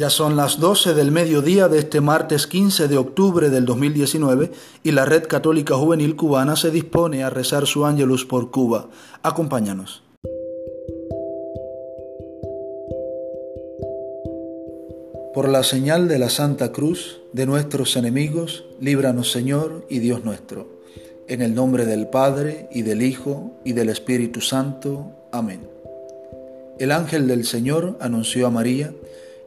Ya son las 12 del mediodía de este martes 15 de octubre del 2019 y la Red Católica Juvenil Cubana se dispone a rezar su ángelus por Cuba. Acompáñanos. Por la señal de la Santa Cruz de nuestros enemigos, líbranos Señor y Dios nuestro. En el nombre del Padre y del Hijo y del Espíritu Santo. Amén. El ángel del Señor anunció a María,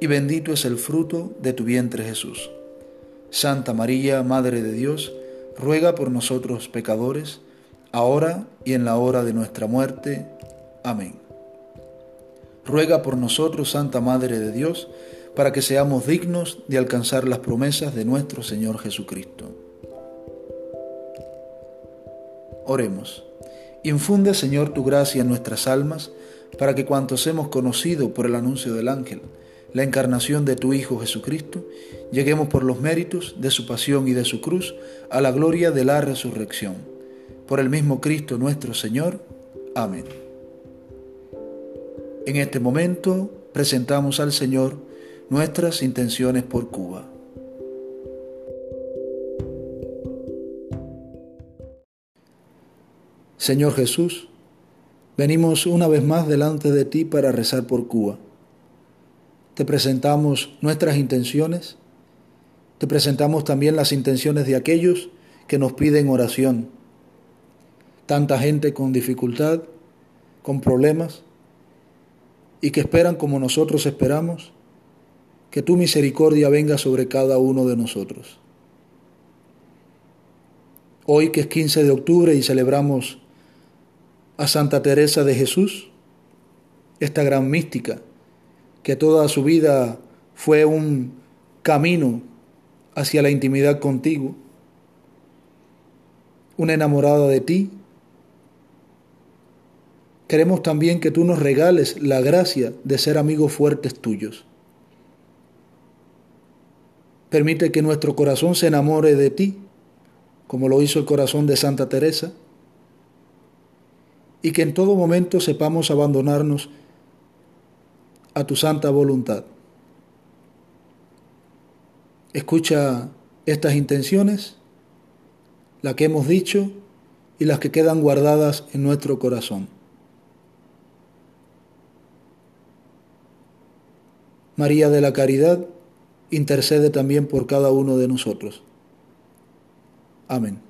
y bendito es el fruto de tu vientre Jesús. Santa María, Madre de Dios, ruega por nosotros pecadores, ahora y en la hora de nuestra muerte. Amén. Ruega por nosotros, Santa Madre de Dios, para que seamos dignos de alcanzar las promesas de nuestro Señor Jesucristo. Oremos. Infunde, Señor, tu gracia en nuestras almas, para que cuantos hemos conocido por el anuncio del ángel, la encarnación de tu Hijo Jesucristo, lleguemos por los méritos de su pasión y de su cruz a la gloria de la resurrección. Por el mismo Cristo nuestro Señor. Amén. En este momento presentamos al Señor nuestras intenciones por Cuba. Señor Jesús, venimos una vez más delante de ti para rezar por Cuba te presentamos nuestras intenciones, te presentamos también las intenciones de aquellos que nos piden oración. Tanta gente con dificultad, con problemas, y que esperan como nosotros esperamos, que tu misericordia venga sobre cada uno de nosotros. Hoy que es 15 de octubre y celebramos a Santa Teresa de Jesús, esta gran mística, que toda su vida fue un camino hacia la intimidad contigo, una enamorada de ti. Queremos también que tú nos regales la gracia de ser amigos fuertes tuyos. Permite que nuestro corazón se enamore de ti, como lo hizo el corazón de Santa Teresa, y que en todo momento sepamos abandonarnos a tu santa voluntad. Escucha estas intenciones, las que hemos dicho y las que quedan guardadas en nuestro corazón. María de la Caridad, intercede también por cada uno de nosotros. Amén.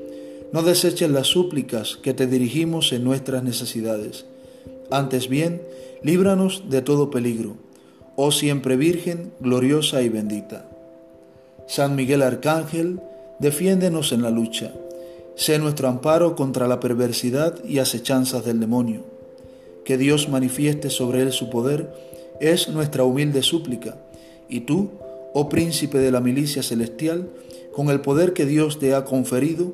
no deseches las súplicas que te dirigimos en nuestras necesidades. Antes bien, líbranos de todo peligro, oh siempre Virgen, gloriosa y bendita. San Miguel Arcángel, defiéndenos en la lucha. Sé nuestro amparo contra la perversidad y acechanzas del demonio. Que Dios manifieste sobre él su poder es nuestra humilde súplica. Y tú, oh príncipe de la milicia celestial, con el poder que Dios te ha conferido,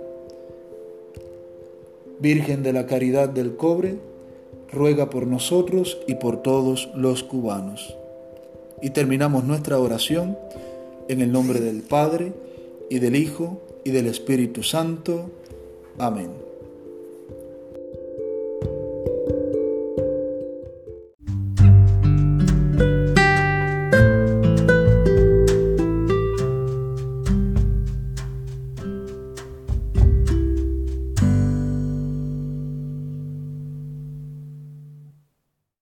Virgen de la Caridad del Cobre, ruega por nosotros y por todos los cubanos. Y terminamos nuestra oración en el nombre del Padre, y del Hijo, y del Espíritu Santo. Amén.